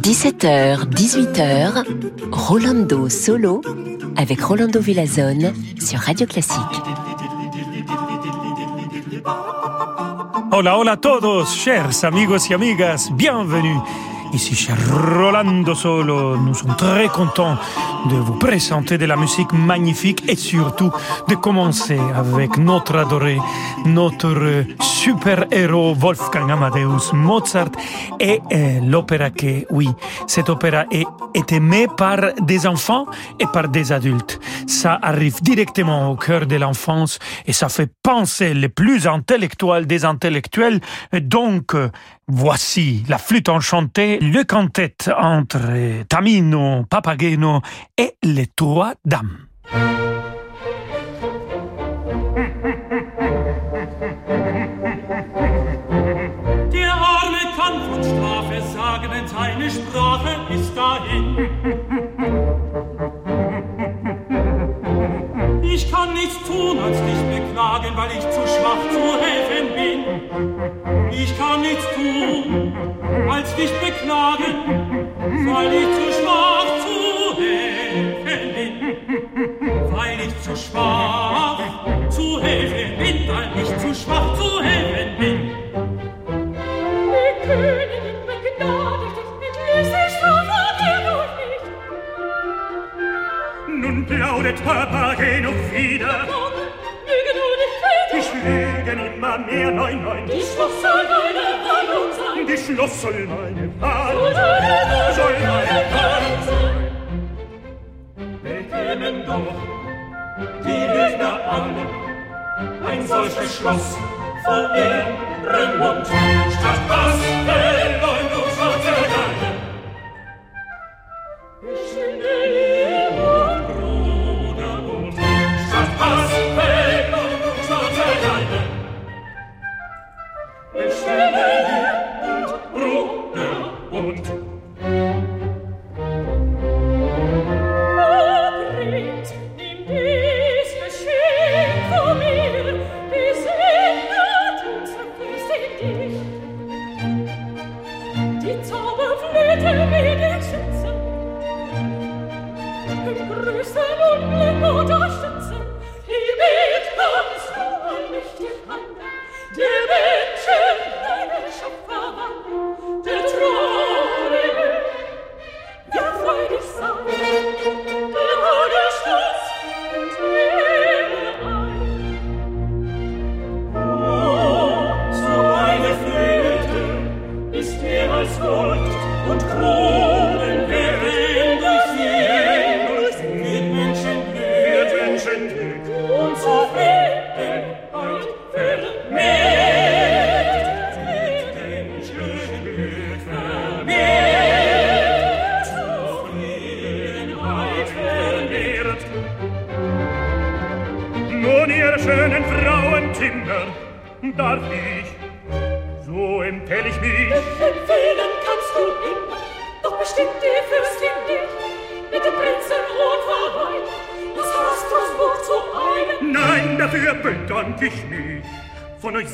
17h, 18h, Rolando Solo avec Rolando Villazone sur Radio Classique. Hola, hola a todos, chers amigos y amigas, bienvenue Ici chez Rolando Solo, nous sommes très contents de vous présenter de la musique magnifique et surtout de commencer avec notre adoré, notre super-héros Wolfgang Amadeus Mozart et euh, l'opéra que, oui, cette opéra est, est aimée par des enfants et par des adultes. Ça arrive directement au cœur de l'enfance et ça fait penser les plus intellectuels des intellectuels. Donc, voici la flûte enchantée, le cantet entre Tamino, Papageno et les trois dames. Der Arme kann von Strafe sagen, denn seine Sprache ist dahin. Ich kann nichts tun, als dich beklagen, weil ich zu schwach zu helfen bin. Ich kann nichts tun, als dich beklagen, weil ich zu schwach zu helfen bin. Weil ich zu schwach zu helfen bin, weil ich zu schwach zu helfen bin. Die Königin begnadigt dich mit Lüsse Strafe nicht. Nun plaudert Papageno wieder. Schlägen immer mehr neun, neun. Die Schluss soll meine Warnung sein. Die Schluss soll meine Warnung sein. Soll meine Warnung sein. Wir kämen doch die Lügner alle Ein solches Schloss voll Ehrenmund. Statt was verleumdet.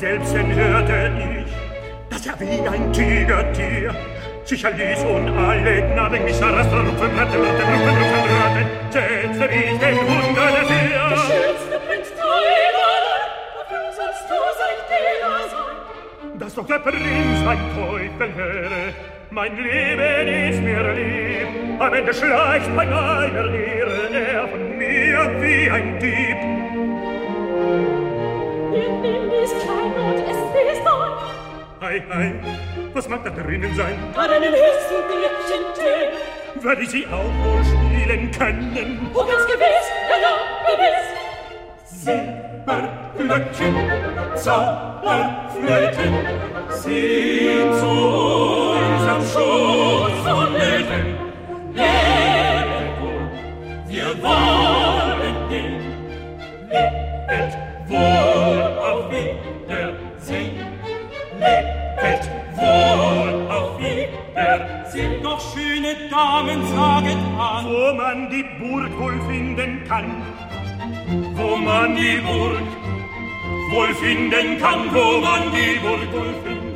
Von euch selbst hörte ich, dass er wie ein Tigertier sich erließ und alle Knaben mich arrastern, rupfen, ratten, ratten, rupfen, rupfen, ratten, setzte ich den Hund an der Der schönste Prinz Teufel, dafür sollst du sein Diener sein. Dass doch der Prinz ein Teufel wäre, mein Leben ist mir lieb. Am Ende schleicht bei meiner Ehre er von mir wie ein Dieb. Ei, ei, was mag da drinnen sein? an einen höchsten Glückchen tön. Werde ich sie auch wohl spielen können? Oh, ganz gewiss, ja, ja, gewiss. Silberglöckchen, Zauberflöten, sind zu unserem Schutz und Hilfen. Lebe wohl, wir wollen den. Lebet wohl, auf Wiedersehen. Lebet Damen, saget an, Wo man die Burg wohl finden kann, wo man die Burg wohl finden kann, wo man die Burg wohl finden kann.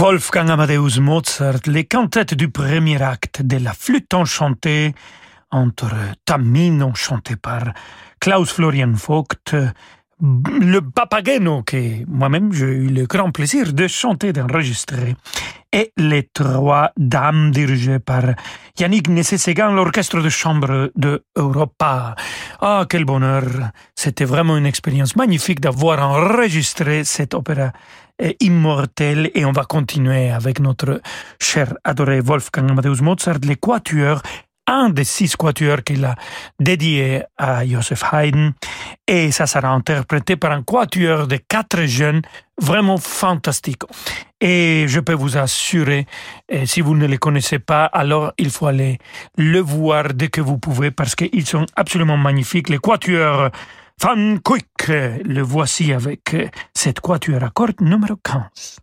Wolfgang Amadeus Mozart, les cantates du premier acte de la flûte enchantée entre Tamino chanté par Klaus Florian Vogt, le Papageno que moi-même j'ai eu le grand plaisir de chanter, d'enregistrer, et les trois dames dirigées par Yannick Nessé-Séguin, l'orchestre de chambre de Europa. Ah, quel bonheur! C'était vraiment une expérience magnifique d'avoir enregistré cet opéra immortel et on va continuer avec notre cher adoré Wolfgang Amadeus Mozart, les quatuors un des six quatuors qu'il a dédié à Joseph Haydn et ça sera interprété par un quatuor de quatre jeunes vraiment fantastiques. Et je peux vous assurer, si vous ne les connaissez pas, alors il faut aller le voir dès que vous pouvez parce qu'ils sont absolument magnifiques. Les quatuors Van Quick, le voici avec cette quatuor à cordes numéro 15.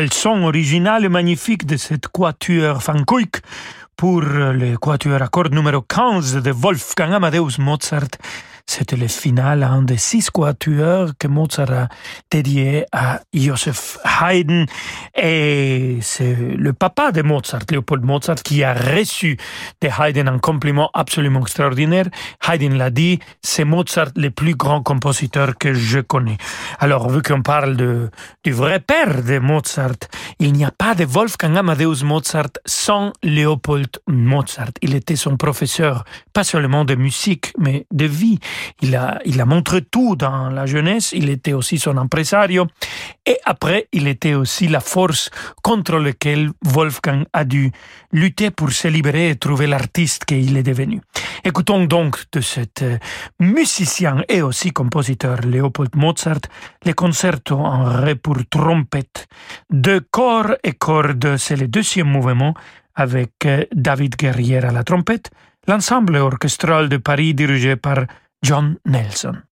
Quel son original et magnifique de cette quatuor Kuyk pour le quatuor à cordes numéro 15 de Wolfgang Amadeus Mozart c'était le final, un des six quatuors que Mozart a dédié à Joseph Haydn. Et c'est le papa de Mozart, Leopold Mozart, qui a reçu de Haydn un compliment absolument extraordinaire. Haydn l'a dit, c'est Mozart le plus grand compositeur que je connais. Alors, vu qu'on parle de, du vrai père de Mozart, il n'y a pas de Wolfgang Amadeus Mozart sans Leopold Mozart. Il était son professeur, pas seulement de musique, mais de vie. Il a, il a montré tout dans la jeunesse, il était aussi son impresario, et après, il était aussi la force contre laquelle Wolfgang a dû lutter pour se libérer et trouver l'artiste qu'il est devenu. Écoutons donc de cet euh, musicien et aussi compositeur Leopold Mozart les concertos en ré pour trompette de corps et cordes. C'est le deuxième mouvement avec euh, David Guerrière à la trompette, l'ensemble orchestral de Paris dirigé par John Nelson.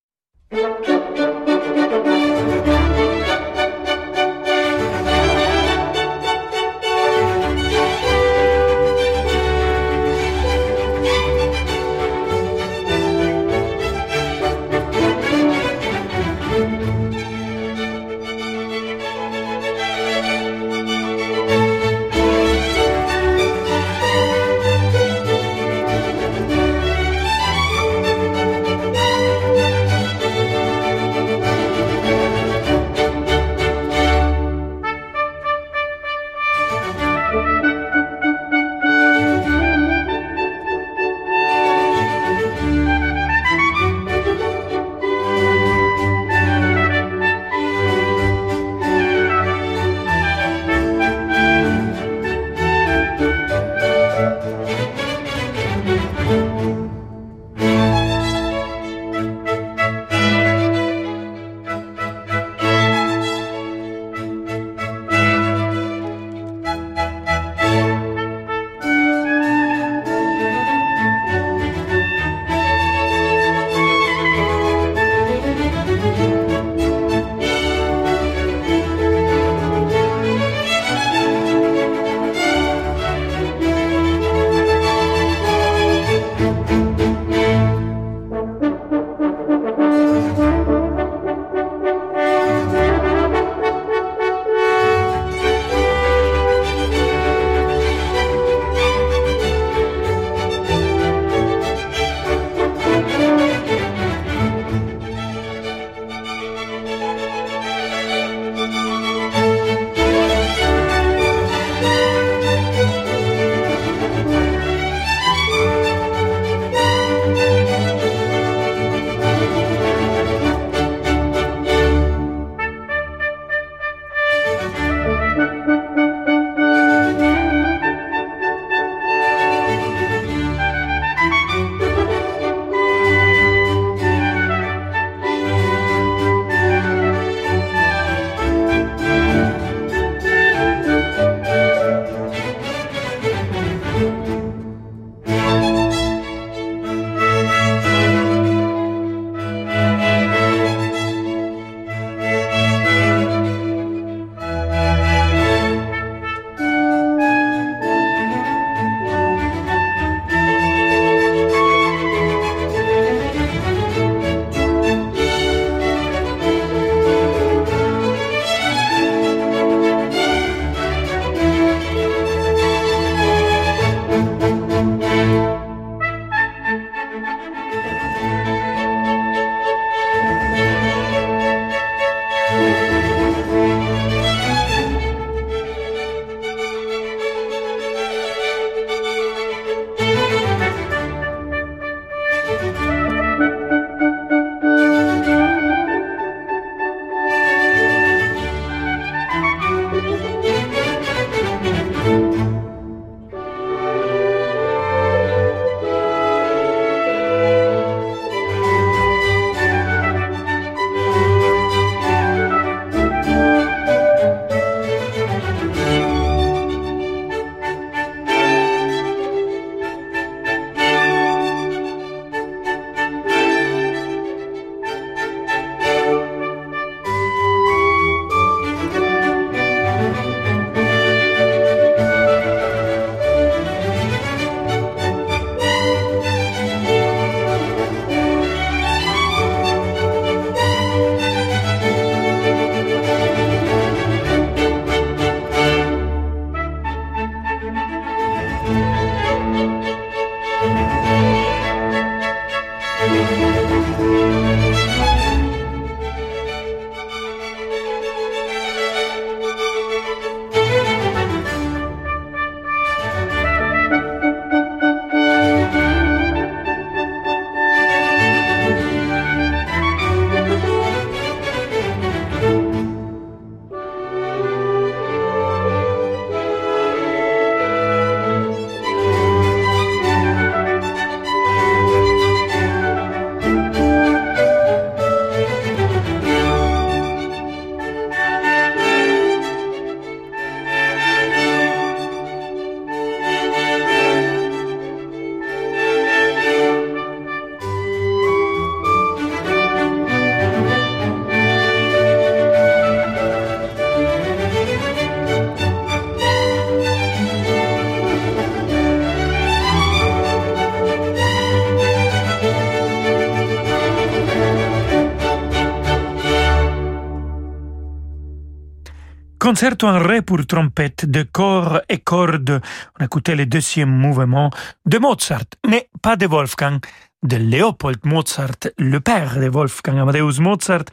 Concerto en ré pour trompette de corps et cordes. On écoutait le deuxième mouvement de Mozart, mais pas de Wolfgang, de Leopold Mozart, le père de Wolfgang Amadeus Mozart.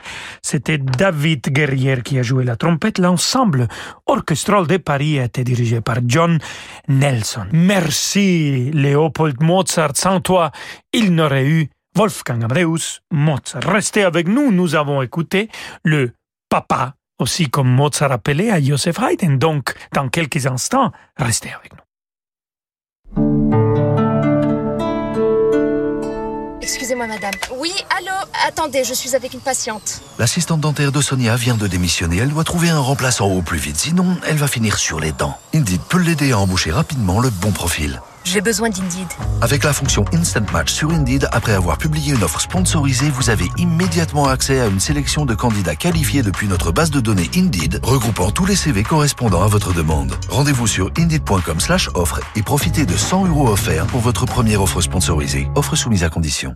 C'était David Guerrier qui a joué la trompette. L'ensemble orchestral de Paris a été dirigé par John Nelson. Merci Leopold Mozart. Sans toi, il n'aurait eu Wolfgang Amadeus Mozart. Restez avec nous, nous avons écouté le papa, aussi comme Mozart appelé à Joseph Haydn. Donc, dans quelques instants, restez avec nous. Excusez-moi, madame. Oui, allô? Attendez, je suis avec une patiente. L'assistante dentaire de Sonia vient de démissionner. Elle doit trouver un remplaçant au plus vite, sinon elle va finir sur les dents. Indeed peut l'aider à embaucher rapidement le bon profil. J'ai besoin d'Indeed. Avec la fonction Instant Match sur Indeed, après avoir publié une offre sponsorisée, vous avez immédiatement accès à une sélection de candidats qualifiés depuis notre base de données Indeed, regroupant tous les CV correspondant à votre demande. Rendez-vous sur indeed.com slash offre et profitez de 100 euros offerts pour votre première offre sponsorisée. Offre soumise à condition.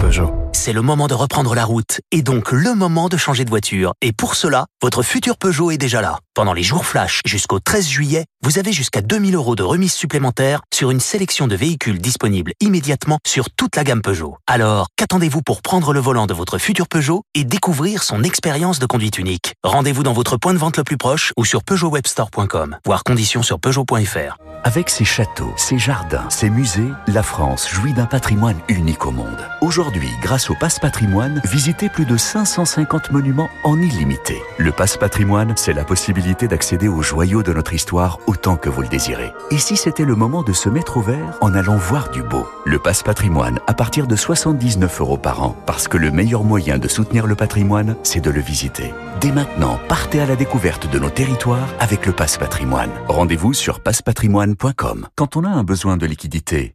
Peugeot. C'est le moment de reprendre la route et donc le moment de changer de voiture. Et pour cela, votre futur Peugeot est déjà là. Pendant les jours flash jusqu'au 13 juillet, vous avez jusqu'à 2000 euros de remise supplémentaire sur une sélection de véhicules disponibles immédiatement sur toute la gamme Peugeot. Alors, qu'attendez-vous pour prendre le volant de votre futur Peugeot et découvrir son expérience de conduite unique? Rendez-vous dans votre point de vente le plus proche ou sur peugeotwebstore.com. Voir conditions sur peugeot.fr. Avec ses châteaux, ses jardins, ses musées, la France jouit d'un patrimoine unique au monde. Aujourd'hui, grâce au Passe Patrimoine, visitez plus de 550 monuments en illimité. Le Passe Patrimoine, c'est la possibilité d'accéder aux joyaux de notre histoire autant que vous le désirez. Et si c'était le moment de se mettre au vert en allant voir du beau? Le Passe Patrimoine à partir de 79 euros par an, parce que le meilleur moyen de soutenir le patrimoine, c'est de le visiter. Dès maintenant, partez à la découverte de nos territoires avec le Passe Patrimoine. Rendez-vous sur passepatrimoine.com. Quand on a un besoin de liquidité,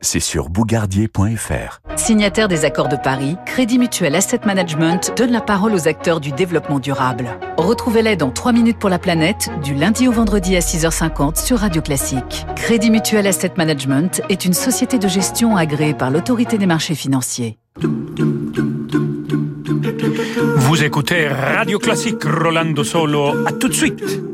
c'est sur bougardier.fr. Signataire des accords de Paris, Crédit Mutuel Asset Management donne la parole aux acteurs du développement durable. Retrouvez-les dans 3 minutes pour la planète, du lundi au vendredi à 6h50 sur Radio Classique. Crédit Mutuel Asset Management est une société de gestion agréée par l'autorité des marchés financiers. Vous écoutez Radio Classique Rolando Solo. À tout de suite.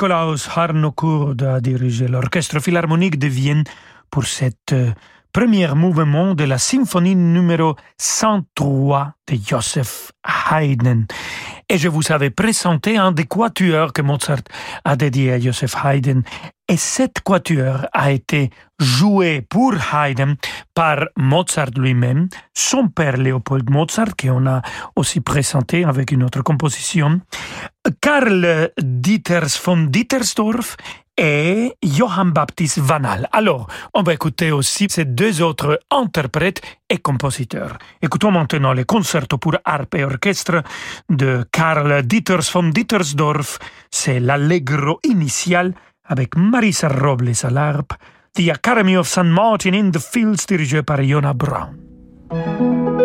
Nikolaus Harnoncourt a dirigé l'Orchestre Philharmonique de Vienne pour cet euh, premier mouvement de la symphonie numéro 103 de Joseph Haydn. Et je vous avais présenté un des quatuors que Mozart a dédié à Joseph Haydn. Et cette quatuor a été joué pour Haydn par Mozart lui-même, son père Léopold Mozart, qu'on a aussi présenté avec une autre composition, Karl Dieters von Dietersdorf et Johann Baptist Vanal. Alors, on va écouter aussi ces deux autres interprètes et compositeurs. Écoutons maintenant le concerto pour harpe et orchestre de Karl Dieters von Dietersdorf. C'est l'allegro initial avec Marisa Robles à. The Academy of St. Martin in the Fields dirigé par Yona Brown.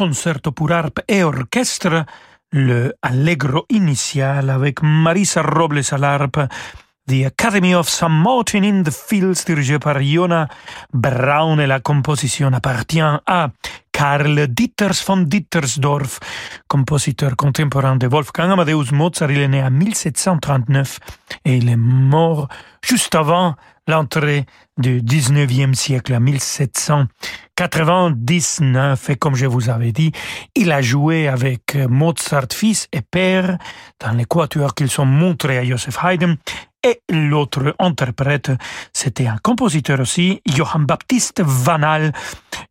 Concerto pour harpe et orchestre, le Allegro initial avec Marisa Robles à l'harpe, The Academy of St. Martin in the Fields dirigé par Jona Braun et la composition appartient à Karl Ditters von Dittersdorf, compositeur contemporain de Wolfgang Amadeus Mozart. Il est né en 1739 et il est mort juste avant l'entrée du 19e siècle, en 1799. Et comme je vous avais dit, il a joué avec Mozart fils et père dans les quatuors qu'ils sont montrés à Joseph Haydn. Et l'autre interprète, c'était un compositeur aussi, Johann Baptiste Vanal.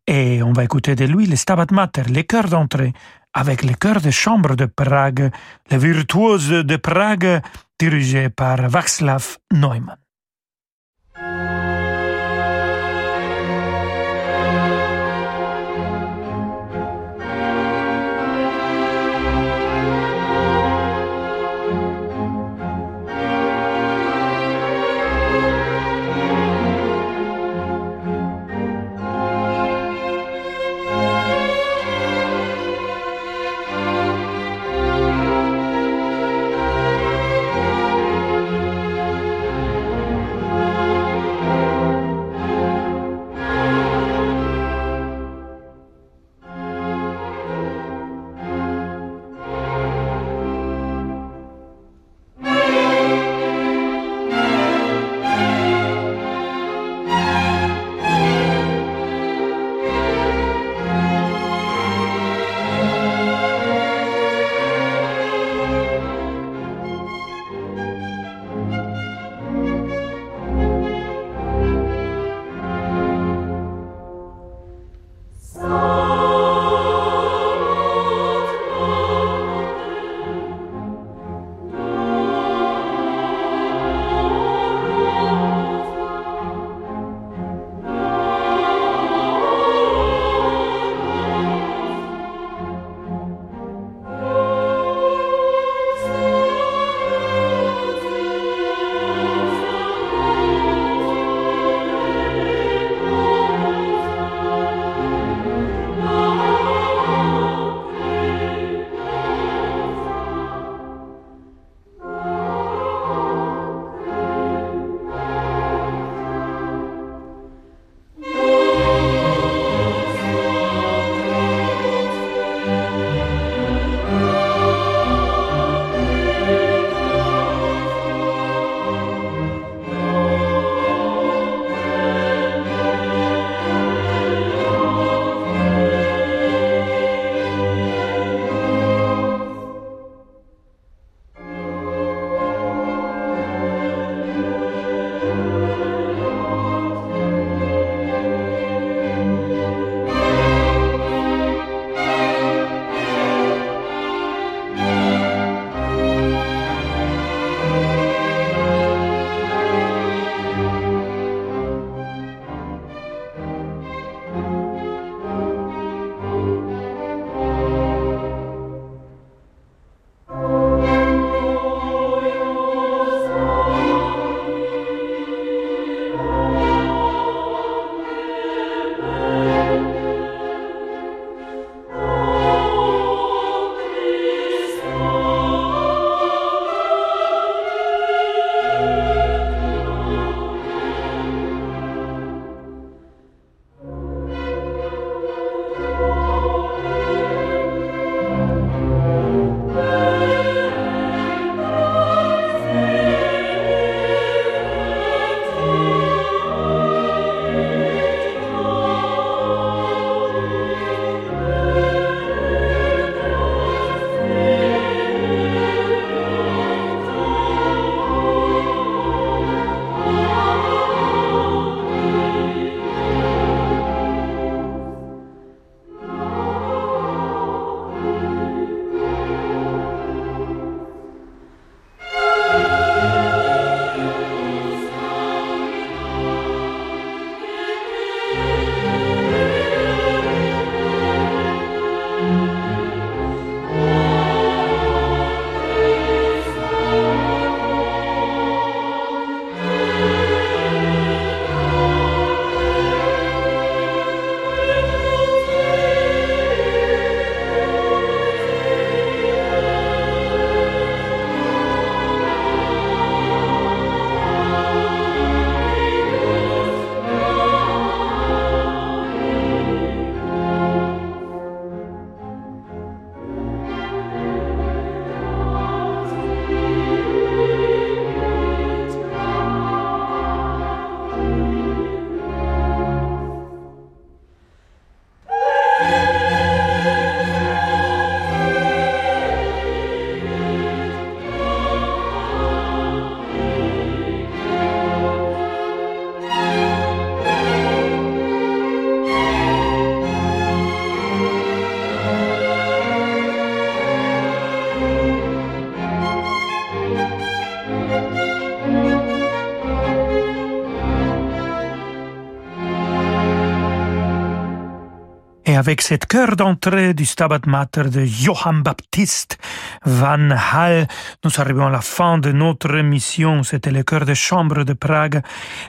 Et on va écouter de lui le Stabat Mater, les chœurs d'entrée, avec les chœurs de chambre de Prague, les virtuoses de Prague, dirigés par Václav Neumann. Avec cette chœur d'entrée du Stabat Mater de Johann Baptist Van Hal, nous arrivons à la fin de notre émission. C'était le chœur de chambre de Prague,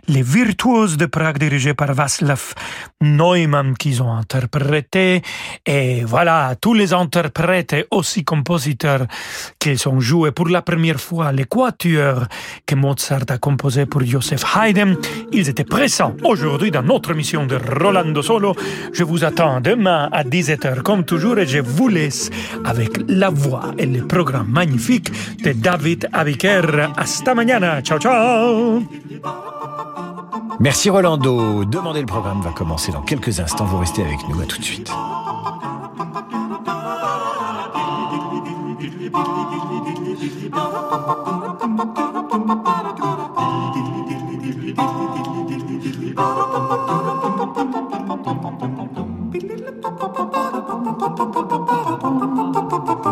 les virtuoses de Prague dirigés par Václav Neumann qu'ils ont interprété. Et voilà, tous les interprètes et aussi compositeurs qu'ils ont joué pour la première fois, les quatuors que Mozart a composé pour Joseph Haydn. Ils étaient présents aujourd'hui dans notre émission de Rolando Solo. Je vous attends demain à 17h comme toujours et je vous laisse avec la voix et le programme magnifique de David Abiker. Hasta mañana. Ciao, ciao. Merci Rolando. Demandez le programme va commencer dans quelques instants. Vous restez avec nous. À tout de suite. Thank you. pa pa